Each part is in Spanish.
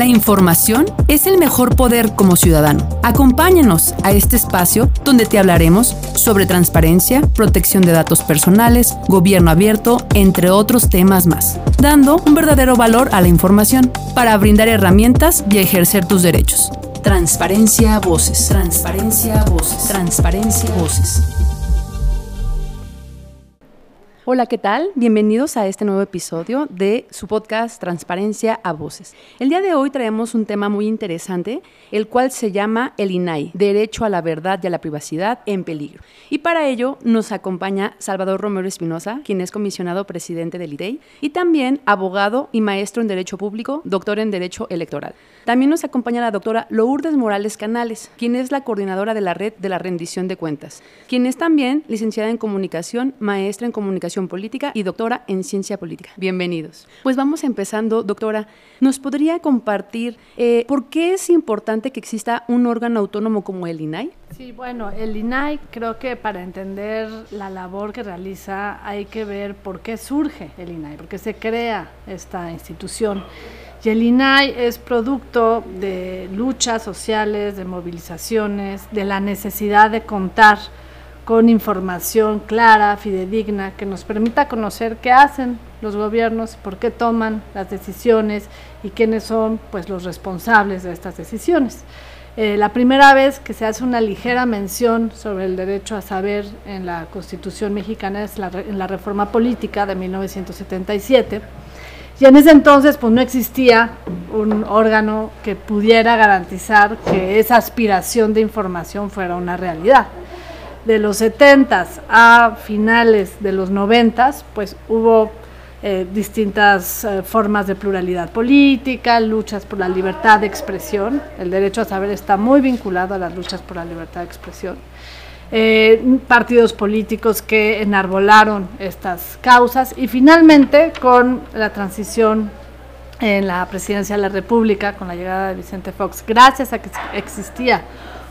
La información es el mejor poder como ciudadano. Acompáñanos a este espacio donde te hablaremos sobre transparencia, protección de datos personales, gobierno abierto, entre otros temas más, dando un verdadero valor a la información para brindar herramientas y ejercer tus derechos. Transparencia Voces. Transparencia Voces. Transparencia Voces. Hola, ¿qué tal? Bienvenidos a este nuevo episodio de su podcast Transparencia a Voces. El día de hoy traemos un tema muy interesante, el cual se llama el INAI, Derecho a la Verdad y a la Privacidad en Peligro. Y para ello nos acompaña Salvador Romero Espinosa, quien es comisionado presidente del IDEI, y también abogado y maestro en Derecho Público, doctor en Derecho Electoral. También nos acompaña la doctora Lourdes Morales Canales, quien es la coordinadora de la Red de la Rendición de Cuentas, quien es también licenciada en Comunicación, maestra en Comunicación Política y doctora en Ciencia Política. Bienvenidos. Pues vamos empezando, doctora. ¿Nos podría compartir eh, por qué es importante que exista un órgano autónomo como el INAI? Sí, bueno, el INAI creo que para entender la labor que realiza hay que ver por qué surge el INAI, por qué se crea esta institución. Y el INAI es producto de luchas sociales, de movilizaciones, de la necesidad de contar con información clara, fidedigna, que nos permita conocer qué hacen los gobiernos, por qué toman las decisiones y quiénes son pues, los responsables de estas decisiones. Eh, la primera vez que se hace una ligera mención sobre el derecho a saber en la Constitución mexicana es en la reforma política de 1977 y en ese entonces pues no existía un órgano que pudiera garantizar que esa aspiración de información fuera una realidad. De los 70 a finales de los 90 pues hubo eh, distintas eh, formas de pluralidad política, luchas por la libertad de expresión. El derecho a saber está muy vinculado a las luchas por la libertad de expresión. Eh, partidos políticos que enarbolaron estas causas y finalmente con la transición en la presidencia de la República, con la llegada de Vicente Fox, gracias a que existía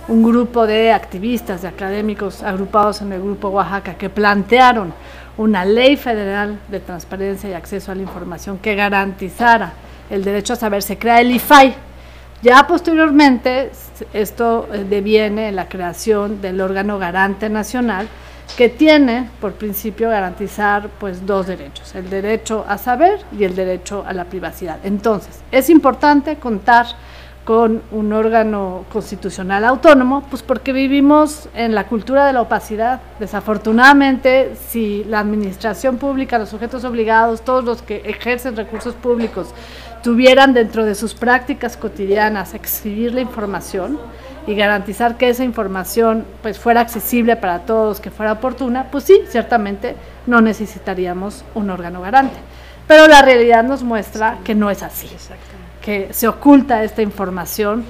un grupo de activistas, de académicos agrupados en el Grupo Oaxaca que plantearon una ley federal de transparencia y acceso a la información que garantizara el derecho a saber, se crea el IFAI, ya posteriormente, esto eh, deviene en la creación del órgano garante nacional, que tiene por principio garantizar pues dos derechos, el derecho a saber y el derecho a la privacidad. Entonces, es importante contar con un órgano constitucional autónomo, pues porque vivimos en la cultura de la opacidad. Desafortunadamente, si la administración pública, los sujetos obligados, todos los que ejercen recursos públicos, tuvieran dentro de sus prácticas cotidianas exhibir la información y garantizar que esa información pues fuera accesible para todos, que fuera oportuna, pues sí, ciertamente no necesitaríamos un órgano garante. Pero la realidad nos muestra que no es así que se oculta esta información.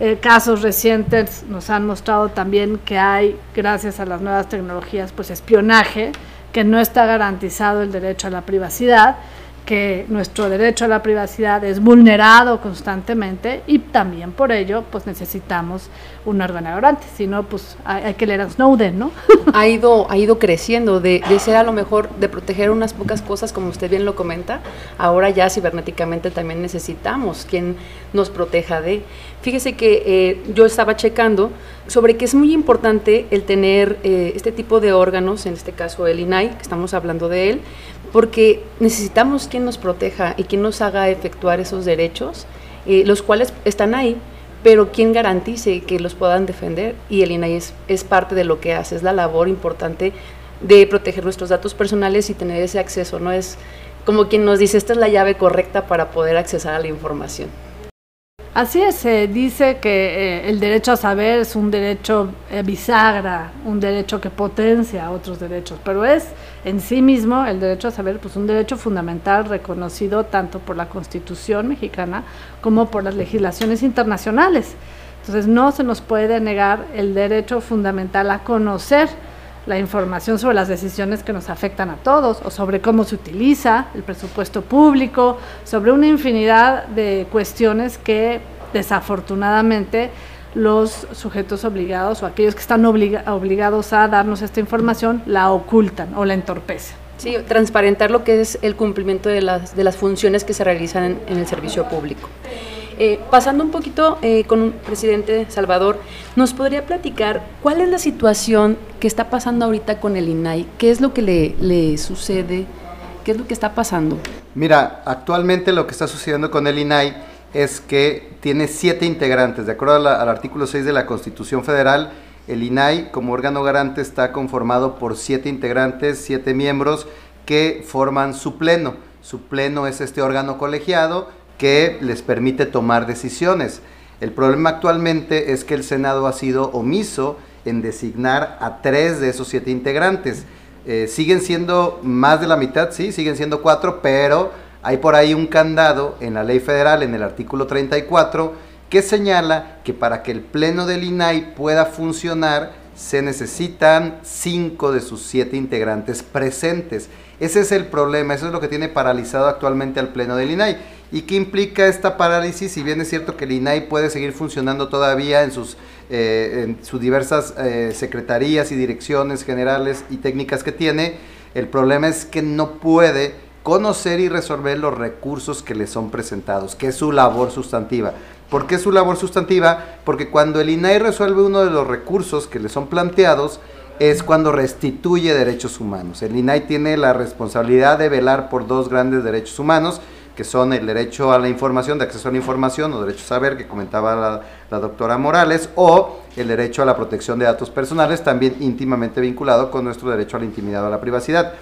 Eh, casos recientes nos han mostrado también que hay, gracias a las nuevas tecnologías, pues espionaje, que no está garantizado el derecho a la privacidad que nuestro derecho a la privacidad es vulnerado constantemente y también por ello pues necesitamos un órgano garante, si no pues hay, que leer a Snowden, ¿no? Ha ido, ha ido creciendo de, de, ser a lo mejor de proteger unas pocas cosas como usted bien lo comenta, ahora ya cibernéticamente también necesitamos quien nos proteja de. Fíjese que eh, yo estaba checando sobre que es muy importante el tener eh, este tipo de órganos, en este caso el INAI, que estamos hablando de él, porque necesitamos quien nos proteja y quien nos haga efectuar esos derechos, eh, los cuales están ahí, pero quien garantice que los puedan defender. Y el INAI es, es parte de lo que hace, es la labor importante de proteger nuestros datos personales y tener ese acceso, no es como quien nos dice, esta es la llave correcta para poder accesar a la información. Así es, se dice que eh, el derecho a saber es un derecho eh, bisagra, un derecho que potencia otros derechos, pero es en sí mismo el derecho a saber pues un derecho fundamental reconocido tanto por la Constitución mexicana como por las legislaciones internacionales. Entonces no se nos puede negar el derecho fundamental a conocer la información sobre las decisiones que nos afectan a todos o sobre cómo se utiliza el presupuesto público, sobre una infinidad de cuestiones que desafortunadamente los sujetos obligados o aquellos que están obligados a darnos esta información la ocultan o la entorpecen. Sí, transparentar lo que es el cumplimiento de las, de las funciones que se realizan en, en el servicio público. Eh, pasando un poquito eh, con un presidente Salvador, ¿nos podría platicar cuál es la situación que está pasando ahorita con el INAI? ¿Qué es lo que le, le sucede? ¿Qué es lo que está pasando? Mira, actualmente lo que está sucediendo con el INAI es que tiene siete integrantes. De acuerdo al artículo 6 de la Constitución Federal, el INAI como órgano garante está conformado por siete integrantes, siete miembros que forman su pleno. Su pleno es este órgano colegiado que les permite tomar decisiones. El problema actualmente es que el Senado ha sido omiso en designar a tres de esos siete integrantes. Eh, siguen siendo más de la mitad, sí, siguen siendo cuatro, pero hay por ahí un candado en la ley federal, en el artículo 34, que señala que para que el pleno del INAI pueda funcionar se necesitan cinco de sus siete integrantes presentes. Ese es el problema, eso es lo que tiene paralizado actualmente al pleno del INAI. ¿Y qué implica esta parálisis? Si bien es cierto que el INAI puede seguir funcionando todavía en sus, eh, en sus diversas eh, secretarías y direcciones generales y técnicas que tiene, el problema es que no puede conocer y resolver los recursos que le son presentados, que es su labor sustantiva. ¿Por qué su labor sustantiva? Porque cuando el INAI resuelve uno de los recursos que le son planteados, es cuando restituye derechos humanos. El INAI tiene la responsabilidad de velar por dos grandes derechos humanos, que son el derecho a la información, de acceso a la información, o derecho a saber, que comentaba la, doctora Morales, o el derecho a la protección de datos personales, también íntimamente vinculado con nuestro derecho a la intimidad o a la privacidad.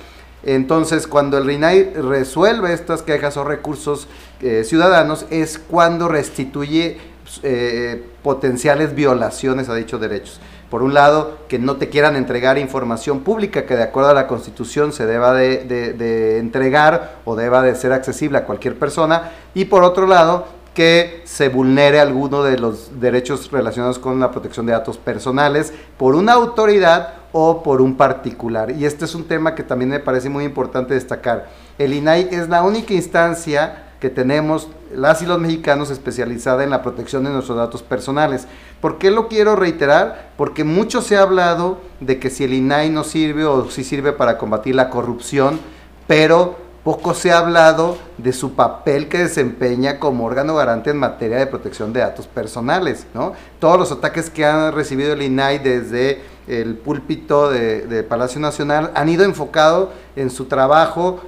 Entonces, cuando el RINAI resuelve estas quejas o recursos eh, ciudadanos, es cuando restituye eh, potenciales violaciones a dichos derechos. Por un lado, que no te quieran entregar información pública que de acuerdo a la Constitución se deba de, entregar o deba de ser accesible a cualquier persona. Y por otro lado, que se vulnere alguno de los derechos relacionados con la protección de datos personales por una autoridad o por un particular. Y este es un tema que también me parece muy importante destacar. El INAI es la única instancia que tenemos las y los mexicanos especializada en la protección de nuestros datos personales. ¿Por qué lo quiero reiterar? Porque mucho se ha hablado de que si el INAI no sirve o si sirve para combatir la corrupción, pero poco se ha hablado de su papel que desempeña como órgano garante en materia de protección de datos personales, ¿no? Todos los ataques que ha recibido el INAI desde el púlpito de, Palacio Nacional han ido enfocado en su trabajo,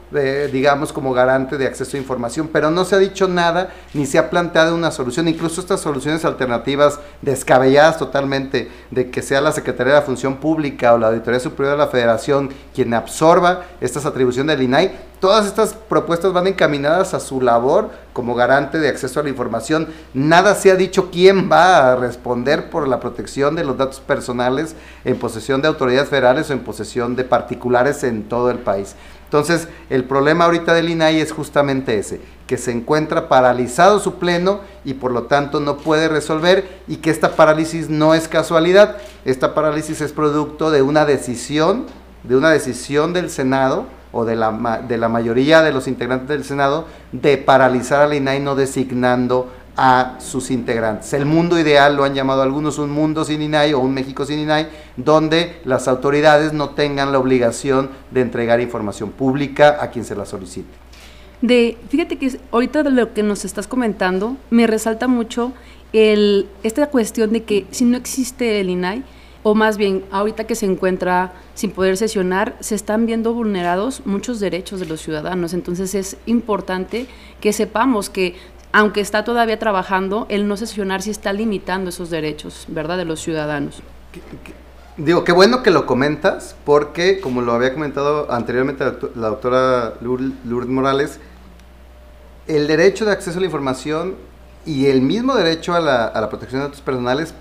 digamos, como garante de acceso a información, pero no se ha dicho nada ni se ha planteado una solución, incluso estas soluciones alternativas descabelladas totalmente de que sea la Secretaría de la Función Pública o la Auditoría Superior de la Federación quien absorba estas atribuciones del INAI, todas estas propuestas van encaminadas a su labor como garante de acceso a la información. Nada se ha dicho quién va a responder por la protección de los datos personales en posesión de autoridades federales o en posesión de particulares en todo el país. Entonces, el problema ahorita del INAI es justamente ese, que se encuentra paralizado su pleno y por lo tanto no puede resolver y que esta parálisis no es casualidad, esta parálisis es producto de una decisión, de una decisión del Senado o de la, de la mayoría de los integrantes del Senado de paralizar al INAI no designando a sus integrantes. El mundo ideal lo han llamado algunos un mundo sin INAI o un México sin INAI, donde las autoridades no tengan la obligación de entregar información pública a quien se la solicite. De, fíjate que ahorita de lo que nos estás comentando, me resalta mucho el, esta cuestión de que si no existe el INAI, o más bien ahorita que se encuentra sin poder sesionar, se están viendo vulnerados muchos derechos de los ciudadanos. Entonces es importante que sepamos que aunque está todavía trabajando, el no sesionar sí está limitando esos derechos, ¿verdad?, de los ciudadanos. Digo, qué bueno que lo comentas, porque como lo había comentado anteriormente la doctora Lourdes Morales, el derecho de acceso a la información y el mismo derecho a la, a la protección de datos personales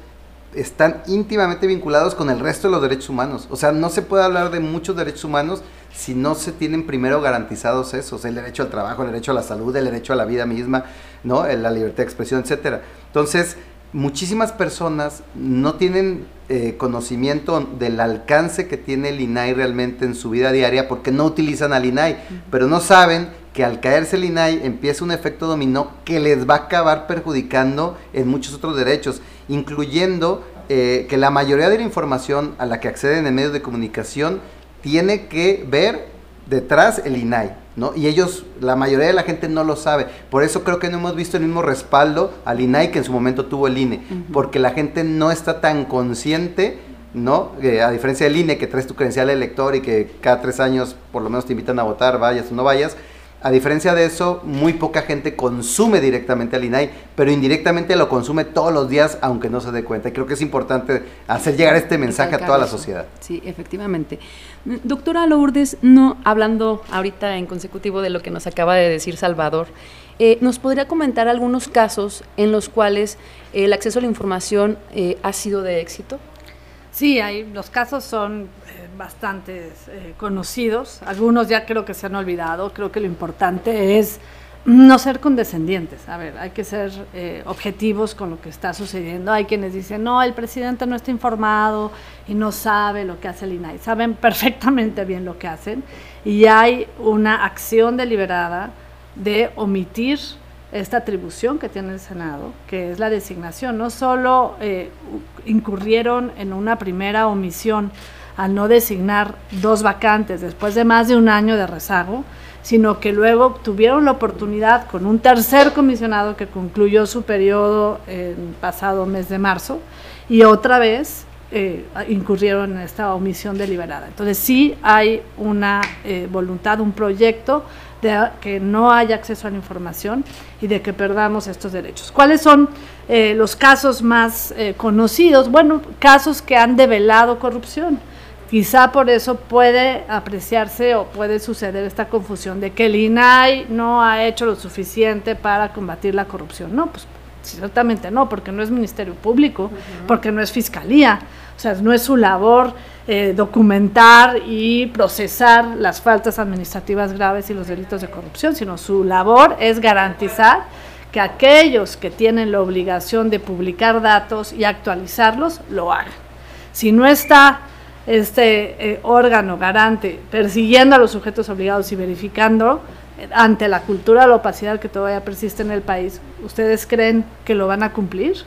están íntimamente vinculados con el resto de los derechos humanos. O sea, no se puede hablar de muchos derechos humanos si no se tienen primero garantizados esos, el derecho al trabajo, el derecho a la salud, el derecho a la vida misma, ¿no? la libertad de expresión, etcétera. Entonces, muchísimas personas no tienen eh, conocimiento del alcance que tiene el INAI realmente en su vida diaria porque no utilizan al INAI, pero no saben que al caerse el INAI empieza un efecto dominó que les va a acabar perjudicando en muchos otros derechos, incluyendo eh, que la mayoría de la información a la que acceden en medios de comunicación tiene que ver detrás el INAI, ¿no? Y ellos, la mayoría de la gente no lo sabe. Por eso creo que no hemos visto el mismo respaldo al INAI que en su momento tuvo el INE, porque la gente no está tan consciente, ¿no? Eh, a diferencia del INE, que traes tu credencial de elector y que cada tres años por lo menos te invitan a votar, vayas o no vayas. A diferencia de eso, muy poca gente consume directamente al INAI, pero indirectamente lo consume todos los días, aunque no se dé cuenta. Y creo que es importante hacer llegar este mensaje a toda la sociedad. Sí, efectivamente. Doctora Lourdes, no hablando ahorita en consecutivo de lo que nos acaba de decir Salvador, eh, ¿nos podría comentar algunos casos en los cuales el acceso a la información eh, ha sido de éxito? Sí, hay, los casos son bastante eh, conocidos, algunos ya creo que se han olvidado, creo que lo importante es no ser condescendientes, a ver, hay que ser eh, objetivos con lo que está sucediendo, hay quienes dicen, no, el presidente no está informado y no sabe lo que hace el INAI, saben perfectamente bien lo que hacen. Y hay una acción deliberada de omitir esta atribución que tiene el Senado, que es la designación. No solo eh, incurrieron en una primera omisión al no designar dos vacantes después de más de un año de rezago, sino que luego tuvieron la oportunidad con un tercer comisionado que concluyó su periodo en pasado mes de marzo y otra vez eh, incurrieron en esta omisión deliberada. Entonces sí hay una eh, voluntad, un proyecto de que no haya acceso a la información y de que perdamos estos derechos. ¿Cuáles son eh, los casos más conocidos? Bueno, casos que han develado corrupción Quizá por eso puede apreciarse o puede suceder esta confusión de que el INAI no ha hecho lo suficiente para combatir la corrupción. No, pues ciertamente no, porque no es Ministerio Público, porque no es Fiscalía, o sea, no es su labor eh, documentar y procesar las faltas administrativas graves y los delitos de corrupción, sino su labor es garantizar que aquellos que tienen la obligación de publicar datos y actualizarlos lo hagan. Si no está este eh, órgano garante persiguiendo a los sujetos obligados y verificando eh, ante la cultura de la opacidad que todavía persiste en el país, ¿ustedes creen que lo van a cumplir?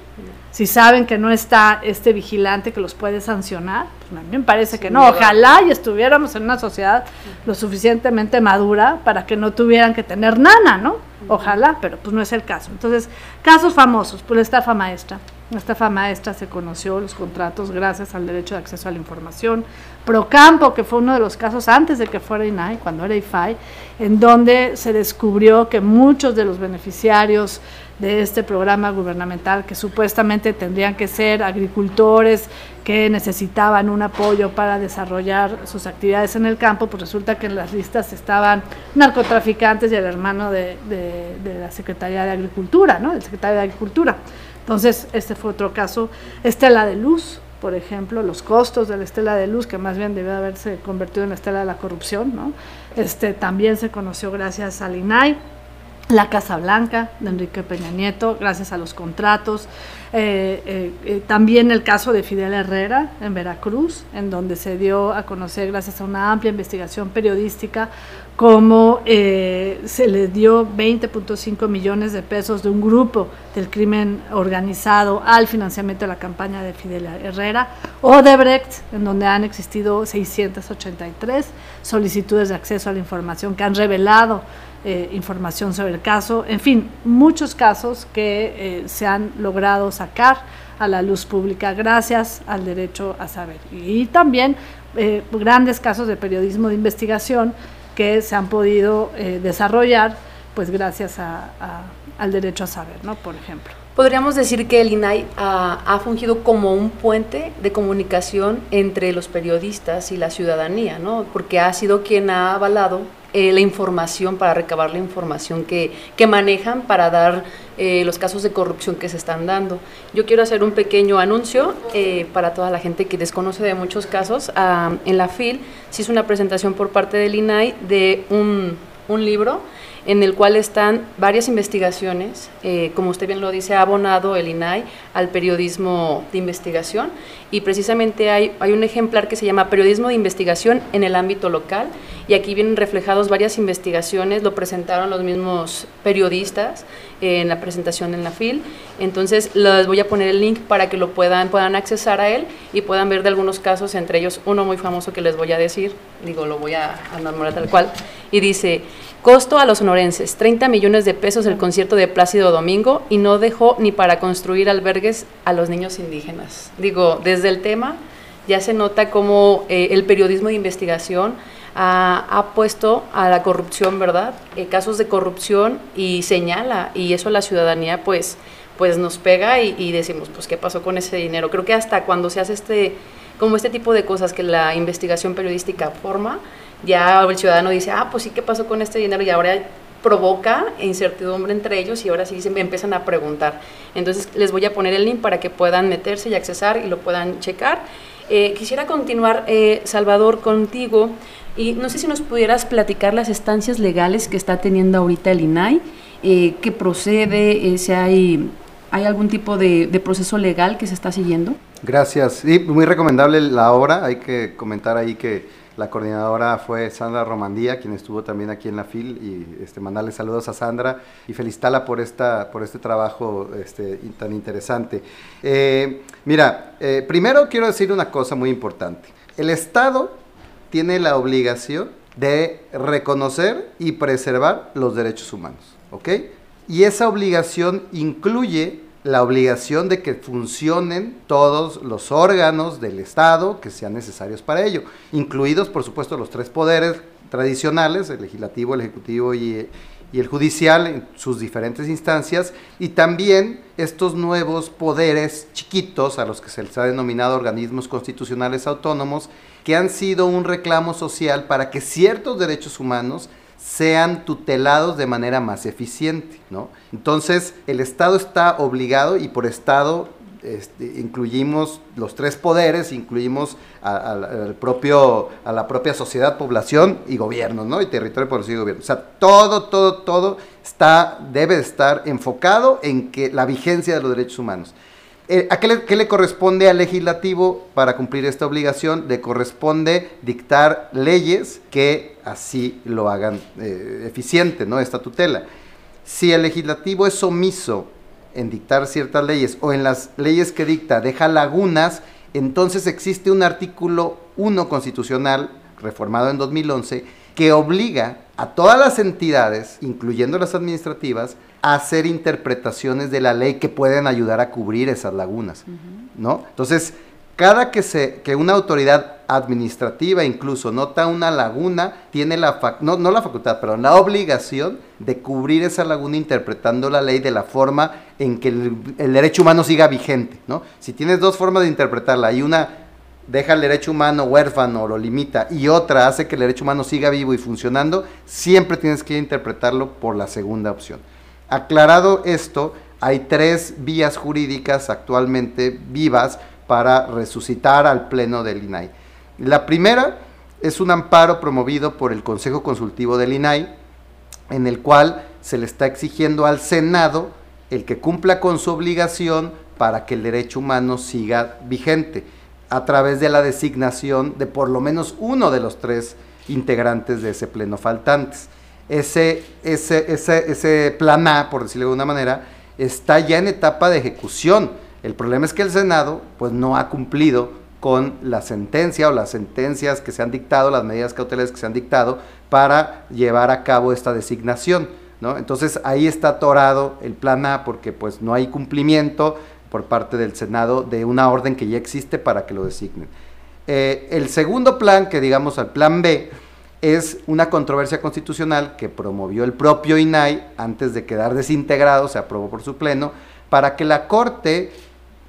Si saben que no está este vigilante que los puede sancionar, pues a mí me parece que no. Ojalá y estuviéramos en una sociedad lo suficientemente madura para que no tuvieran que tener nana, ¿no? Ojalá, pero pues no es el caso. Entonces, casos famosos, pues la estafa maestra. La estafa maestra se conoció los contratos gracias al derecho de acceso a la información. Procampo, que fue uno de los casos antes de que fuera INAI, cuando era IFAI, en donde se descubrió que muchos de los beneficiarios de este programa gubernamental, que supuestamente tendrían que ser agricultores que necesitaban un apoyo para desarrollar sus actividades en el campo, pues resulta que en las listas estaban narcotraficantes y el hermano de, la Secretaría de Agricultura, ¿no? El secretario de Agricultura. Entonces, este fue otro caso. Estela de Luz, por ejemplo, los costos de la estela de luz, que más bien debió haberse convertido en la estela de la corrupción, ¿no? este, también se conoció gracias al INAI la Casa Blanca de Enrique Peña Nieto, gracias a los contratos. Eh, eh, eh, también el caso de Fidel Herrera en Veracruz, en donde se dio a conocer, gracias a una amplia investigación periodística, cómo se le dio 20.5 millones de pesos de un grupo del crimen organizado al financiamiento de la campaña de Fidel Herrera. Odebrecht, en donde han existido 683 solicitudes de acceso a la información que han revelado eh, información sobre el caso, en fin, muchos casos que eh, se han logrado sacar a la luz pública gracias al derecho a saber. Y también eh, grandes casos de periodismo de investigación que se han podido desarrollar pues gracias al derecho a saber, ¿no? Por ejemplo. Podríamos decir que el INAI ha, ha, fungido como un puente de comunicación entre los periodistas y la ciudadanía, ¿no? Porque ha sido quien ha avalado eh, la información, para recabar la información que, que manejan para dar eh, los casos de corrupción que se están dando. Yo quiero hacer un pequeño anuncio eh, para toda la gente que desconoce de muchos casos. Ah, en la FIL se hizo una presentación por parte del INAI de un, un libro en el cual están varias investigaciones, eh, como usted bien lo dice, ha abonado el INAI al periodismo de investigación y precisamente hay, hay un ejemplar que se llama Periodismo de Investigación en el ámbito local y aquí vienen reflejados varias investigaciones, lo presentaron los mismos periodistas en la presentación en la FIL, entonces les voy a poner el link para que lo puedan, puedan accesar a él y puedan ver de algunos casos, entre ellos uno muy famoso que les voy a decir, digo, lo voy a, a nombrar tal cual, y dice, Costo a los sonorenses, 30 millones de pesos el concierto de Plácido Domingo y no dejó ni para construir albergues a los niños indígenas. Digo, desde el tema ya se nota cómo eh, el periodismo de investigación ha, puesto a la corrupción, ¿verdad? Eh, casos de corrupción y señala, y eso la ciudadanía pues, pues nos pega y, y decimos, pues, ¿qué pasó con ese dinero? Creo que hasta cuando se hace este, como este tipo de cosas que la investigación periodística forma, ya el ciudadano dice, ah, pues sí, ¿qué pasó con este dinero? Y ahora provoca incertidumbre entre ellos y ahora sí se me empiezan a preguntar. Entonces les voy a poner el link para que puedan meterse y accesar y lo puedan checar. Eh, quisiera continuar, eh, Salvador, contigo y no sé si nos pudieras platicar las estancias legales que está teniendo ahorita el INAI, eh, qué procede, si hay, hay algún tipo de, de, proceso legal que se está siguiendo. Gracias. Sí, muy recomendable la obra. Hay que comentar ahí que la coordinadora fue Sandra Romandía, quien estuvo también aquí en la FIL, y este, mandarle saludos a Sandra y felicitarla por, esta, por este trabajo este, tan interesante. Eh, mira, eh, primero quiero decir una cosa muy importante. El Estado tiene la obligación de reconocer y preservar los derechos humanos, ¿ok? Y esa obligación incluye la obligación de que funcionen todos los órganos del Estado que sean necesarios para ello, incluidos por supuesto los tres poderes tradicionales, el legislativo, el ejecutivo y, el judicial en sus diferentes instancias, y también estos nuevos poderes chiquitos a los que se les ha denominado organismos constitucionales autónomos, que han sido un reclamo social para que ciertos derechos humanos sean tutelados de manera más eficiente, ¿no? Entonces, el Estado está obligado y por Estado este, incluimos los tres poderes, incluimos a, propio, a la propia sociedad, población y gobierno, ¿no? Y territorio, población y gobierno. O sea, todo, todo, todo está, debe estar enfocado en que la vigencia de los derechos humanos. Eh, ¿A qué le, corresponde al legislativo para cumplir esta obligación? Le corresponde dictar leyes que así lo hagan eh, eficiente, ¿no? Esta tutela. Si el legislativo es omiso en dictar ciertas leyes o en las leyes que dicta deja lagunas, entonces existe un artículo 1 constitucional reformado en 2011 que obliga a todas las entidades, incluyendo las administrativas, a hacer interpretaciones de la ley que pueden ayudar a cubrir esas lagunas, ¿no? Entonces, cada que, se, que una autoridad administrativa incluso nota una laguna, tiene la, no, no la facultad, pero la obligación de cubrir esa laguna interpretando la ley de la forma en que el, el derecho humano siga vigente, ¿no? Si tienes dos formas de interpretarla y una deja el derecho humano huérfano, lo limita, y otra hace que el derecho humano siga vivo y funcionando, siempre tienes que interpretarlo por la segunda opción. Aclarado esto, hay tres vías jurídicas actualmente vivas para resucitar al pleno del INAI. La primera es un amparo promovido por el Consejo Consultivo del INAI, en el cual se le está exigiendo al Senado el que cumpla con su obligación para que el derecho humano siga vigente a través de la designación de por lo menos uno de los tres integrantes de ese pleno faltantes. Ese, ese, ese, ese plan A, por decirlo de alguna manera, está ya en etapa de ejecución. El problema es que el Senado pues, no ha cumplido con la sentencia o las sentencias que se han dictado, las medidas cautelares que se han dictado para llevar a cabo esta designación. ¿no? Entonces ahí está atorado el plan A porque pues no hay cumplimiento, por parte del Senado de una orden que ya existe para que lo designen. Eh, el segundo plan, que digamos al plan B, es una controversia constitucional que promovió el propio INAI antes de quedar desintegrado, se aprobó por su pleno, para que la Corte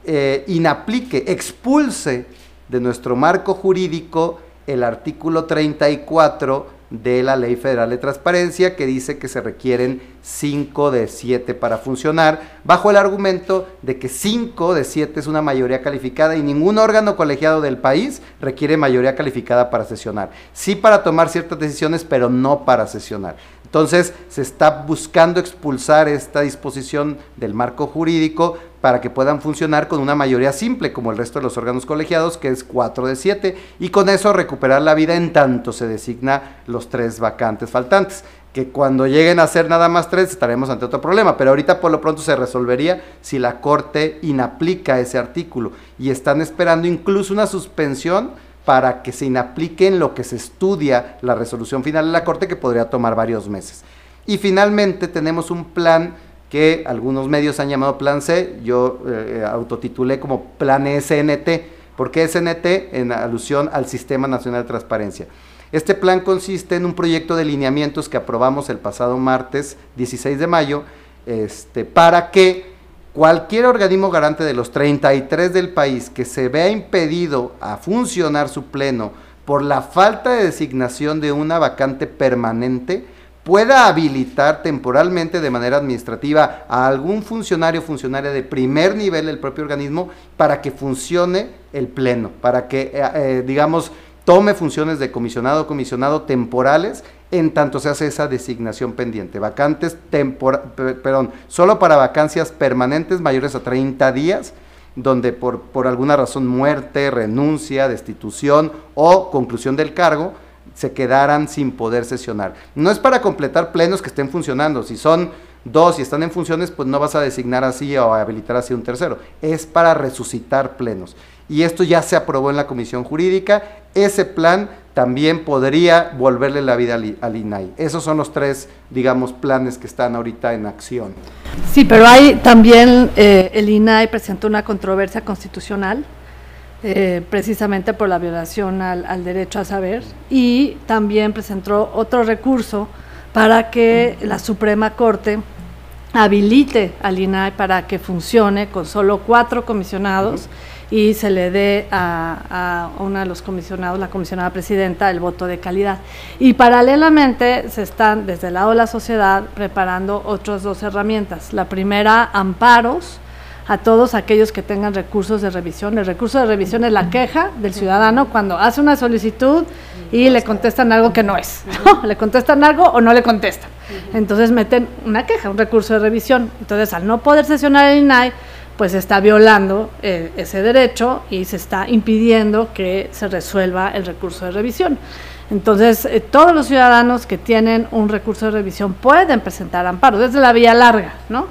eh, inaplique, expulse de nuestro marco jurídico el artículo 34 de la Ley Federal de Transparencia que dice que se requieren 5 de 7 para funcionar, bajo el argumento de que 5 de 7 es una mayoría calificada y ningún órgano colegiado del país requiere mayoría calificada para sesionar. Sí para tomar ciertas decisiones, pero no para sesionar. Entonces se está buscando expulsar esta disposición del marco jurídico para que puedan funcionar con una mayoría simple, como el resto de los órganos colegiados, que es 4 de 7, y con eso recuperar la vida en tanto se designa los tres vacantes faltantes que cuando lleguen a ser nada más tres estaremos ante otro problema, pero ahorita por lo pronto se resolvería si la Corte inaplica ese artículo y están esperando incluso una suspensión para que se inaplique en lo que se estudia la resolución final de la Corte que podría tomar varios meses. Y finalmente tenemos un plan que algunos medios han llamado Plan C, yo eh, autotitulé como Plan SNT. ¿Por qué SNT? En alusión al Sistema Nacional de Transparencia. Este plan consiste en un proyecto de lineamientos que aprobamos el pasado martes 16 de mayo este, para que cualquier organismo garante de los 33 del país que se vea impedido a funcionar su pleno por la falta de designación de una vacante permanente, pueda habilitar temporalmente de manera administrativa a algún funcionario o funcionaria de primer nivel del propio organismo para que funcione el pleno, para que, eh, eh, digamos, tome funciones de comisionado o comisionado temporales en tanto se hace esa designación pendiente. Vacantes perdón, solo para vacancias permanentes mayores a 30 días, donde por, por alguna razón muerte, renuncia, destitución o conclusión del cargo, se quedaran sin poder sesionar. No es para completar plenos que estén funcionando, si son dos y están en funciones, pues no vas a designar así o habilitar así un tercero, es para resucitar plenos y esto ya se aprobó en la Comisión Jurídica. Ese plan también podría volverle la vida al, INAI. Esos son los tres, digamos, planes que están ahorita en acción. Sí, pero hay también, eh, el INAI presentó una controversia constitucional, eh, precisamente por la violación al, derecho a saber, y también presentó otro recurso para que la Suprema Corte habilite al INAI para que funcione con solo cuatro comisionados y se le dé a, a uno de los comisionados, la comisionada presidenta, el voto de calidad. Y paralelamente se están, desde el lado de la sociedad, preparando otras dos herramientas. La primera, amparos a todos aquellos que tengan recursos de revisión. El recurso de revisión es la queja del ciudadano cuando hace una solicitud y le contestan algo que no es. Le contestan algo o no le contestan. Entonces meten una queja, un recurso de revisión. Entonces, al no poder sesionar el INAI, pues está violando eh, ese derecho y se está impidiendo que se resuelva el recurso de revisión. Entonces, eh, todos los ciudadanos que tienen un recurso de revisión pueden presentar amparo desde la vía larga, ¿no?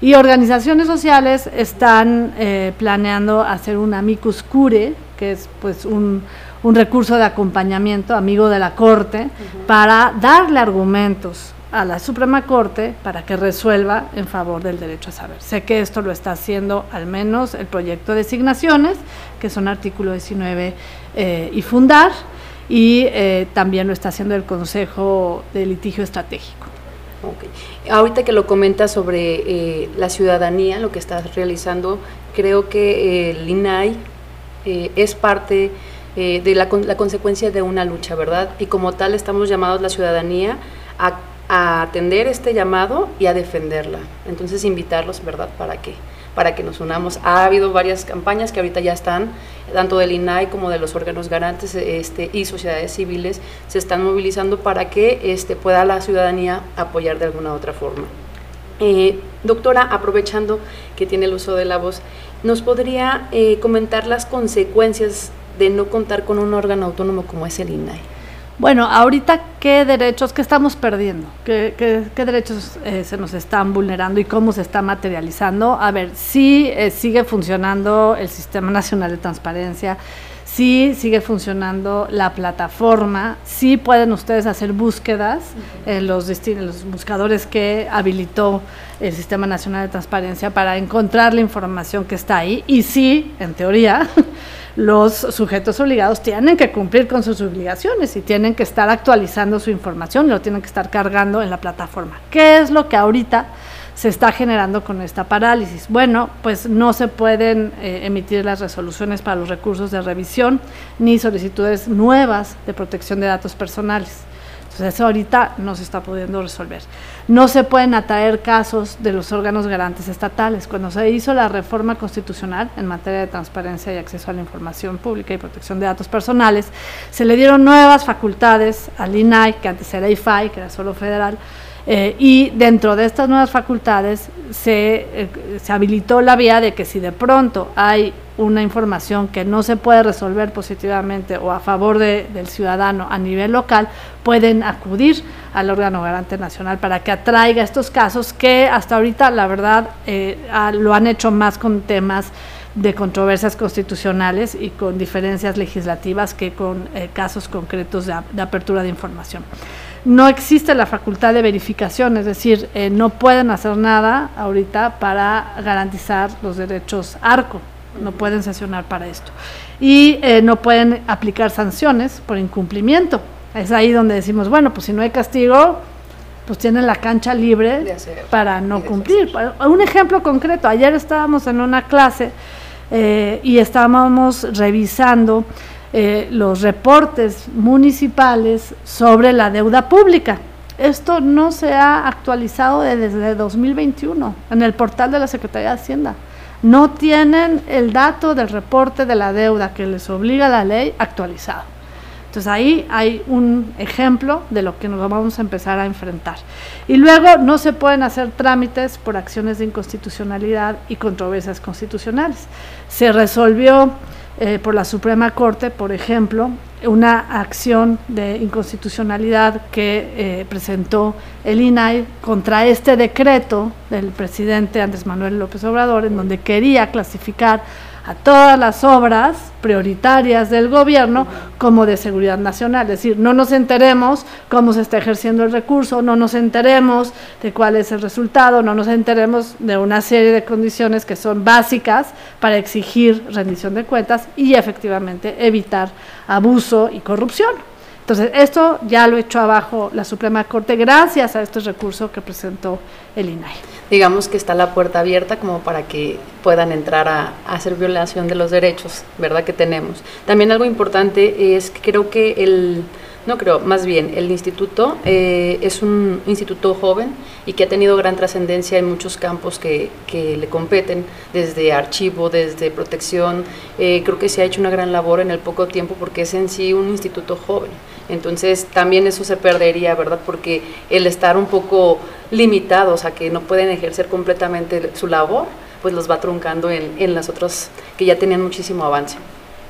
Y organizaciones sociales están eh, planeando hacer un amicus cure, que es pues un, un recurso de acompañamiento, amigo de la Corte, para darle argumentos a la Suprema Corte para que resuelva en favor del derecho a saber. Sé que esto lo está haciendo al menos el proyecto de designaciones, que son artículo 19 eh, y fundar, y eh, también lo está haciendo el Consejo de Litigio Estratégico. Ahorita que lo comenta sobre eh, la ciudadanía, lo que está realizando, creo que el INAI es parte de la, la consecuencia de una lucha, ¿verdad? Y como tal estamos llamados la ciudadanía a a atender este llamado y a defenderla. Entonces invitarlos, ¿verdad? Para que, para que nos unamos. Ha habido varias campañas que ahorita ya están, tanto del INAI como de los órganos garantes este, y sociedades civiles, se están movilizando para que este, pueda la ciudadanía apoyar de alguna otra forma. Eh, doctora, aprovechando que tiene el uso de la voz, ¿nos podría eh, comentar las consecuencias de no contar con un órgano autónomo como es el INAI? Bueno, ahorita, ¿qué derechos, qué estamos perdiendo? ¿Qué, qué, derechos eh, se nos están vulnerando y cómo se está materializando? A ver, sí eh, sigue funcionando el Sistema Nacional de Transparencia, sí sigue funcionando la plataforma, sí pueden ustedes hacer búsquedas en los, los buscadores que habilitó el Sistema Nacional de Transparencia para encontrar la información que está ahí y sí, en teoría, los sujetos obligados tienen que cumplir con sus obligaciones y tienen que estar actualizando su información y lo tienen que estar cargando en la plataforma. ¿Qué es lo que ahorita se está generando con esta parálisis? Bueno, pues no se pueden eh, emitir las resoluciones para los recursos de revisión ni solicitudes nuevas de protección de datos personales. Entonces eso ahorita no se está pudiendo resolver. No se pueden atraer casos de los órganos garantes estatales. Cuando se hizo la reforma constitucional en materia de transparencia y acceso a la información pública y protección de datos personales, se le dieron nuevas facultades al INAI, que antes era IFAI, que era solo federal, eh, y dentro de estas nuevas facultades se, eh, se, habilitó la vía de que si de pronto hay una información que no se puede resolver positivamente o a favor del ciudadano a nivel local, pueden acudir al órgano garante nacional para que atraiga estos casos que hasta ahorita, la verdad, eh, lo han hecho más con temas de controversias constitucionales y con diferencias legislativas que con casos concretos de apertura de información no existe la facultad de verificación, es decir, eh, no pueden hacer nada ahorita para garantizar los derechos ARCO, no pueden sesionar para esto. Y eh, no pueden aplicar sanciones por incumplimiento. Es ahí donde decimos, bueno, pues si no hay castigo, pues tienen la cancha libre para no cumplir. Un ejemplo concreto, ayer estábamos en una clase eh, y estábamos revisando eh, los reportes municipales sobre la deuda pública. Esto no se ha actualizado desde 2021 en el portal de la Secretaría de Hacienda. No tienen el dato del reporte de la deuda que les obliga la ley actualizado. Entonces ahí hay un ejemplo de lo que nos vamos a empezar a enfrentar. Y luego no se pueden hacer trámites por acciones de inconstitucionalidad y controversias constitucionales. Se resolvió eh, por la Suprema Corte, por ejemplo, una acción de inconstitucionalidad que eh, presentó el INAI contra este decreto del presidente Andrés Manuel López Obrador, en donde quería clasificar a todas las obras prioritarias del gobierno como de seguridad nacional. Es decir, no nos enteremos cómo se está ejerciendo el recurso, no nos enteremos de cuál es el resultado, no nos enteremos de una serie de condiciones que son básicas para exigir rendición de cuentas y efectivamente evitar abuso y corrupción. Entonces, esto ya lo echó abajo la Suprema Corte gracias a este recurso que presentó el INAI. Digamos que está la puerta abierta como para que puedan entrar a, hacer violación de los derechos, ¿verdad? Que tenemos. También algo importante es que creo que el, no creo, más bien, el instituto eh, es un instituto joven y que ha tenido gran trascendencia en muchos campos que, que, le competen, desde archivo, desde protección. Eh, creo que se ha hecho una gran labor en el poco tiempo porque es en sí un instituto joven. Entonces también eso se perdería, ¿verdad? Porque el estar un poco limitados a que no pueden ejercer completamente su labor, pues los va truncando en, en las otras que ya tenían muchísimo avance.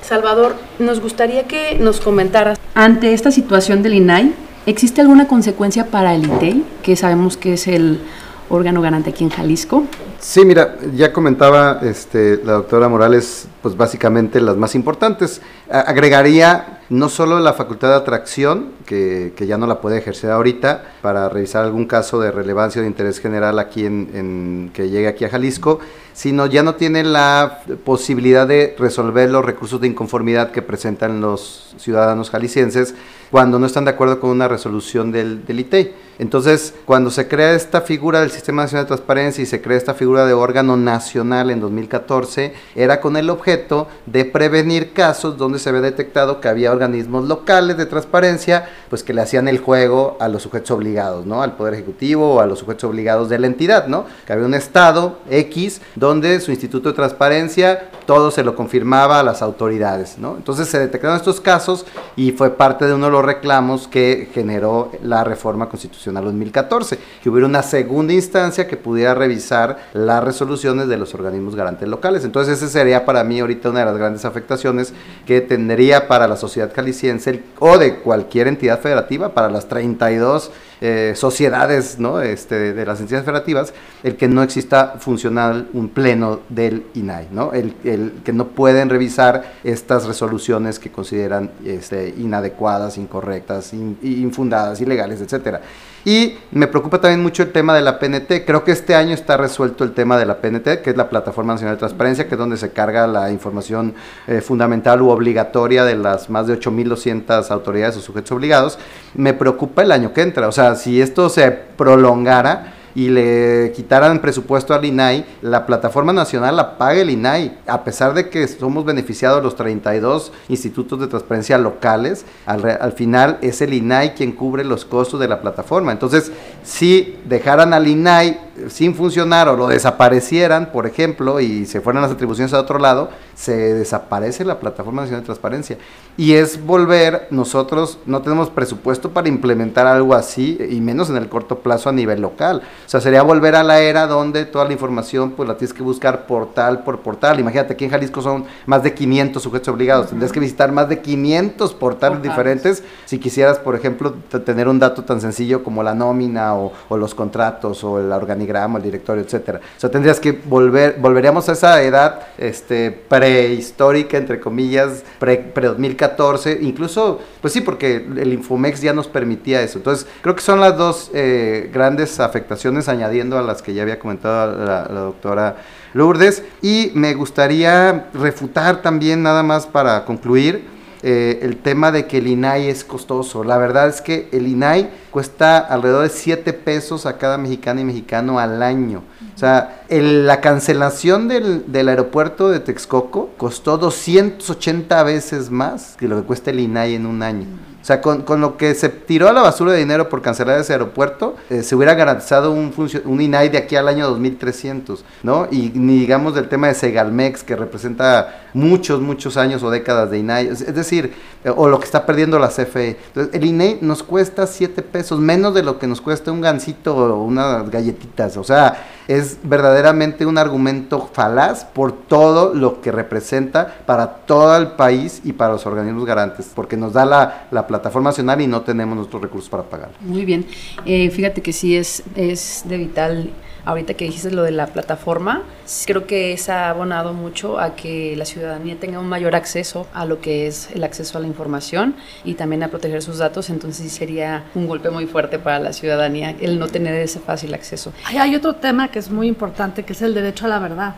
Salvador, nos gustaría que nos comentaras. Ante esta situación del INAI, ¿existe alguna consecuencia para el ITEI, que sabemos que es el órgano garante aquí en Jalisco? Sí, mira, ya comentaba este, la doctora Morales, pues básicamente las más importantes. agregaría no solo la facultad de atracción, que, ya no la puede ejercer ahorita, para revisar algún caso de relevancia o de interés general aquí en, que llegue aquí a Jalisco, sino ya no tiene la posibilidad de resolver los recursos de inconformidad que presentan los ciudadanos jaliscienses cuando no están de acuerdo con una resolución del, del ITEI. Entonces, cuando se crea esta figura del Sistema Nacional de Transparencia y se crea esta figura de órgano nacional en 2014, era con el objeto de prevenir casos donde se había detectado que había organismos locales de transparencia, pues que le hacían el juego a los sujetos obligados, ¿no? Al Poder Ejecutivo o a los sujetos obligados de la entidad, ¿no? Que había un Estado X donde su Instituto de Transparencia todo se lo confirmaba a las autoridades, ¿no? Entonces se detectaron estos casos y fue parte de uno de los reclamos que generó la reforma constitucional 2014, que hubiera una segunda instancia que pudiera revisar las resoluciones de los organismos garantes locales. Entonces ese sería para mí ahorita una de las grandes afectaciones que tendría para la sociedad caliciense o de cualquier entidad federativa, para las 32 eh, sociedades ¿no? este, de las entidades federativas, el que no exista funcional un pleno del INAI, ¿no? El, el que no pueden revisar estas resoluciones que consideran este, inadecuadas, incorrectas, infundadas, ilegales, etcétera. Y me preocupa también mucho el tema de la PNT. Creo que este año está resuelto el tema de la PNT, que es la Plataforma Nacional de Transparencia, que es donde se carga la información eh, fundamental u obligatoria de las más de 8.200 autoridades o sujetos obligados. Me preocupa el año que entra. O sea, si esto se prolongara, y le quitaran presupuesto al INAI, la plataforma nacional la paga el INAI, a pesar de que somos beneficiados los 32 institutos de transparencia locales, al, al final es el INAI quien cubre los costos de la plataforma. Entonces, si dejaran al INAI sin funcionar o lo desaparecieran, por ejemplo, y se fueran las atribuciones a otro lado, se desaparece la Plataforma Nacional de Transparencia. Y es volver, nosotros no tenemos presupuesto para implementar algo así, y menos en el corto plazo a nivel local. O sea, sería volver a la era donde toda la información pues la tienes que buscar portal por portal. Imagínate, aquí en Jalisco son más de 500 sujetos obligados, tendrías que visitar más de 500 portales, diferentes si quisieras, por ejemplo, tener un dato tan sencillo como la nómina o, o los contratos o la organización el directorio, etcétera. O sea, tendrías que volver, volveríamos a esa edad este, prehistórica, entre comillas, pre-2014, incluso, pues sí, porque el Infomex ya nos permitía eso. Entonces, creo que son las dos eh, grandes afectaciones, añadiendo a las que ya había comentado la doctora Lourdes. Y me gustaría refutar también, nada más para concluir, eh, el tema de que el INAI es costoso. La verdad es que el INAI cuesta alrededor de 7 pesos a cada mexicano y mexicano al año. O sea, la cancelación del, del, aeropuerto de Texcoco costó 280 veces más que lo que cuesta el INAI en un año. O sea, con, con, lo que se tiró a la basura de dinero por cancelar ese aeropuerto, eh, se hubiera garantizado un, un INAI de aquí al año 2300, ¿no? Y ni digamos del tema de Segalmex, que representa muchos, muchos años o décadas de INAI, es, decir, eh, o lo que está perdiendo la CFE. Entonces, el INAI nos cuesta 7 pesos, menos de lo que nos cuesta un gansito o unas galletitas, o sea, es verdaderamente un argumento falaz por todo lo que representa para todo el país y para los organismos garantes, porque nos da la, la plataforma nacional y no tenemos nuestros recursos para pagar. Muy bien, eh, fíjate que sí es, es de vital ahorita que dijiste lo de la plataforma, creo que se ha abonado mucho a que la ciudadanía tenga un mayor acceso a lo que es el acceso a la información y también a proteger sus datos, entonces sería un golpe muy fuerte para la ciudadanía el no tener ese fácil acceso. Hay otro tema que es muy importante, que es el derecho a la verdad.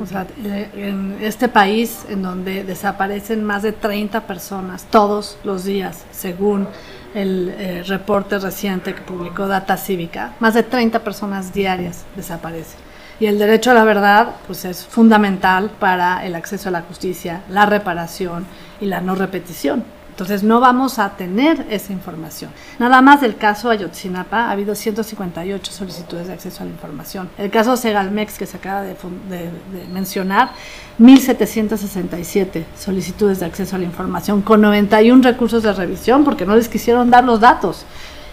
O sea, en este país en donde desaparecen más de 30 personas todos los días, según el eh, reporte reciente que publicó Data Cívica, más de 30 personas diarias desaparecen. Y el derecho a la verdad pues es fundamental para el acceso a la justicia, la reparación y la no repetición. Entonces no vamos a tener esa información. Nada más del caso Ayotzinapa ha habido 158 solicitudes de acceso a la información. El caso Segalmex que se acaba de, de, de mencionar, 1.767 solicitudes de acceso a la información con 91 recursos de revisión porque no les quisieron dar los datos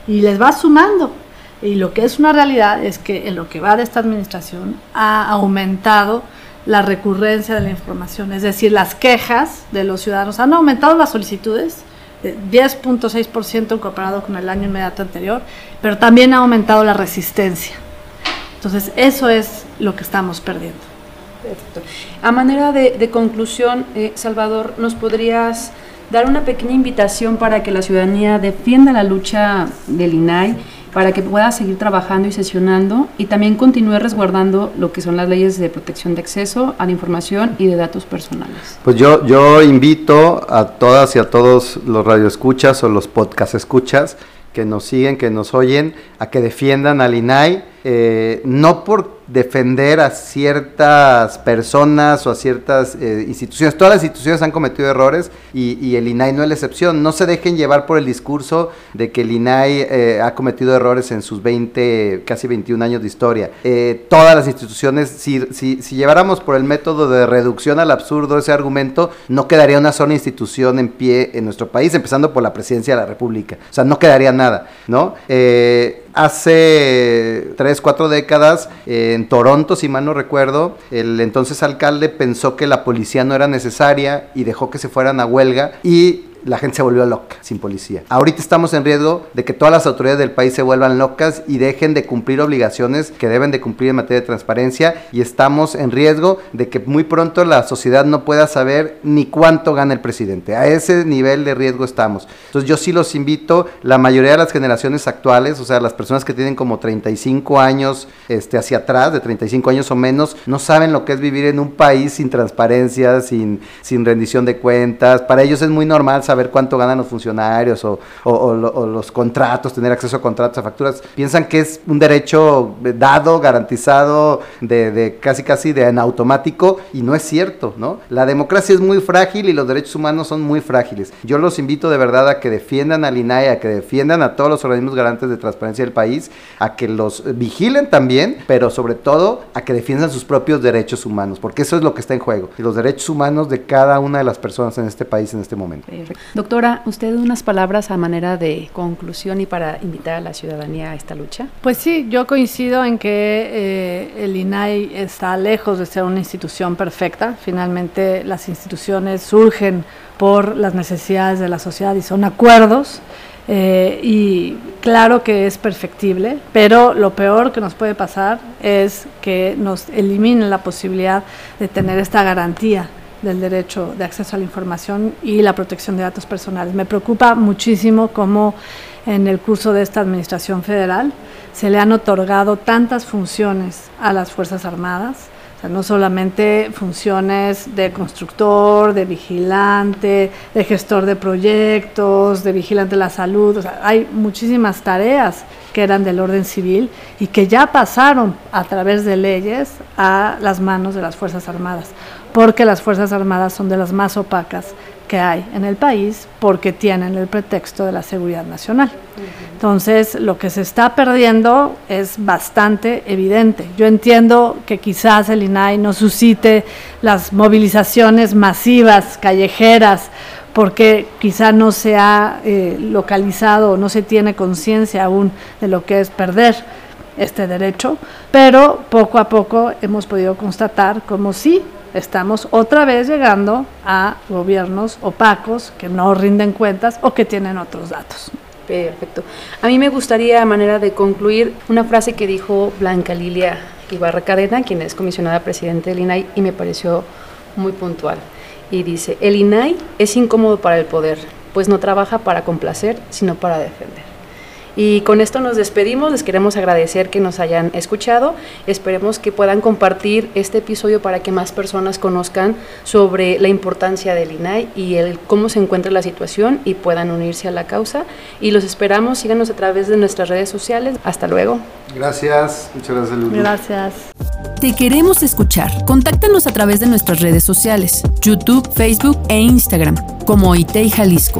y les va sumando. Y lo que es una realidad es que en lo que va de esta administración ha aumentado la recurrencia de la información, es decir, las quejas de los ciudadanos han aumentado las solicitudes de 10.6% comparado con el año inmediato anterior, pero también ha aumentado la resistencia. Entonces, eso es lo que estamos perdiendo. A manera de, de conclusión, eh, Salvador, ¿nos podrías dar una pequeña invitación para que la ciudadanía defienda la lucha del INAI? Para que pueda seguir trabajando y sesionando y también continúe resguardando lo que son las leyes de protección de acceso a la información y de datos personales. Pues yo, yo invito a todas y a todos los radioescuchas o los podcast escuchas que nos siguen, que nos oyen, a que defiendan al INAI, eh, no por defender a ciertas personas o a ciertas eh, instituciones. Todas las instituciones han cometido errores y, el INAI no es la excepción. No se dejen llevar por el discurso de que el INAI eh, ha cometido errores en sus 20, casi 21 años de historia. Eh, todas las instituciones, si, si, si, lleváramos por el método de reducción al absurdo ese argumento, no quedaría una sola institución en pie en nuestro país, empezando por la presidencia de la República. O sea, no quedaría nada, ¿no? Hace tres, cuatro décadas, eh, en Toronto, si mal no recuerdo, el entonces alcalde pensó que la policía no era necesaria y dejó que se fueran a huelga. Y la gente se volvió loca sin policía. Ahorita estamos en riesgo de que todas las autoridades del país se vuelvan locas y dejen de cumplir obligaciones que deben de cumplir en materia de transparencia y estamos en riesgo de que muy pronto la sociedad no pueda saber ni cuánto gana el presidente. A ese nivel de riesgo estamos. Entonces yo sí los invito, la mayoría de las generaciones actuales, o sea, las personas que tienen como 35 años este, hacia atrás, de 35 años o menos, no saben lo que es vivir en un país sin transparencia, sin, sin rendición de cuentas. Para ellos es muy normal saber cuánto ganan los funcionarios o, los contratos, tener acceso a contratos, a facturas. Piensan que es un derecho dado, garantizado, de, casi casi de en automático y no es cierto, ¿no? La democracia es muy frágil y los derechos humanos son muy frágiles. Yo los invito de verdad a que defiendan al INAI, a que defiendan a todos los organismos garantes de transparencia del país, a que los vigilen también, pero sobre todo a que defiendan sus propios derechos humanos, porque eso es lo que está en juego, los derechos humanos de cada una de las personas en este país en este momento. Doctora, ¿usted unas palabras a manera de conclusión y para invitar a la ciudadanía a esta lucha? Pues sí, yo coincido en que eh, el INAI está lejos de ser una institución perfecta. Finalmente las instituciones surgen por las necesidades de la sociedad y son acuerdos. Eh, y claro que es perfectible, pero lo peor que nos puede pasar es que nos eliminen la posibilidad de tener esta garantía del derecho de acceso a la información y la protección de datos personales. Me preocupa muchísimo cómo en el curso de esta Administración Federal se le han otorgado tantas funciones a las Fuerzas Armadas, o sea, no solamente funciones de constructor, de vigilante, de gestor de proyectos, de vigilante de la salud, o sea, hay muchísimas tareas que eran del orden civil y que ya pasaron a través de leyes a las manos de las Fuerzas Armadas, porque las Fuerzas Armadas son de las más opacas que hay en el país porque tienen el pretexto de la seguridad nacional. Entonces, lo que se está perdiendo es bastante evidente. Yo entiendo que quizás el INAI no suscite las movilizaciones masivas, callejeras, porque quizá no se ha eh, localizado o no se tiene conciencia aún de lo que es perder este derecho, pero poco a poco hemos podido constatar como sí estamos otra vez llegando a gobiernos opacos que no rinden cuentas o que tienen otros datos. Perfecto. A mí me gustaría, a manera de concluir, una frase que dijo Blanca Lilia Ibarra Cadena, quien es comisionada presidente del INAI, y me pareció muy puntual. Y dice, el INAI es incómodo para el poder, pues no trabaja para complacer, sino para defender. Y con esto nos despedimos, les queremos agradecer que nos hayan escuchado, esperemos que puedan compartir este episodio para que más personas conozcan sobre la importancia del INAI y el cómo se encuentra la situación y puedan unirse a la causa. Y los esperamos, síganos a través de nuestras redes sociales. Hasta luego. Gracias, muchas gracias. Gracias. Te queremos escuchar. Contáctanos a través de nuestras redes sociales, YouTube, Facebook e Instagram, como ITEI Jalisco.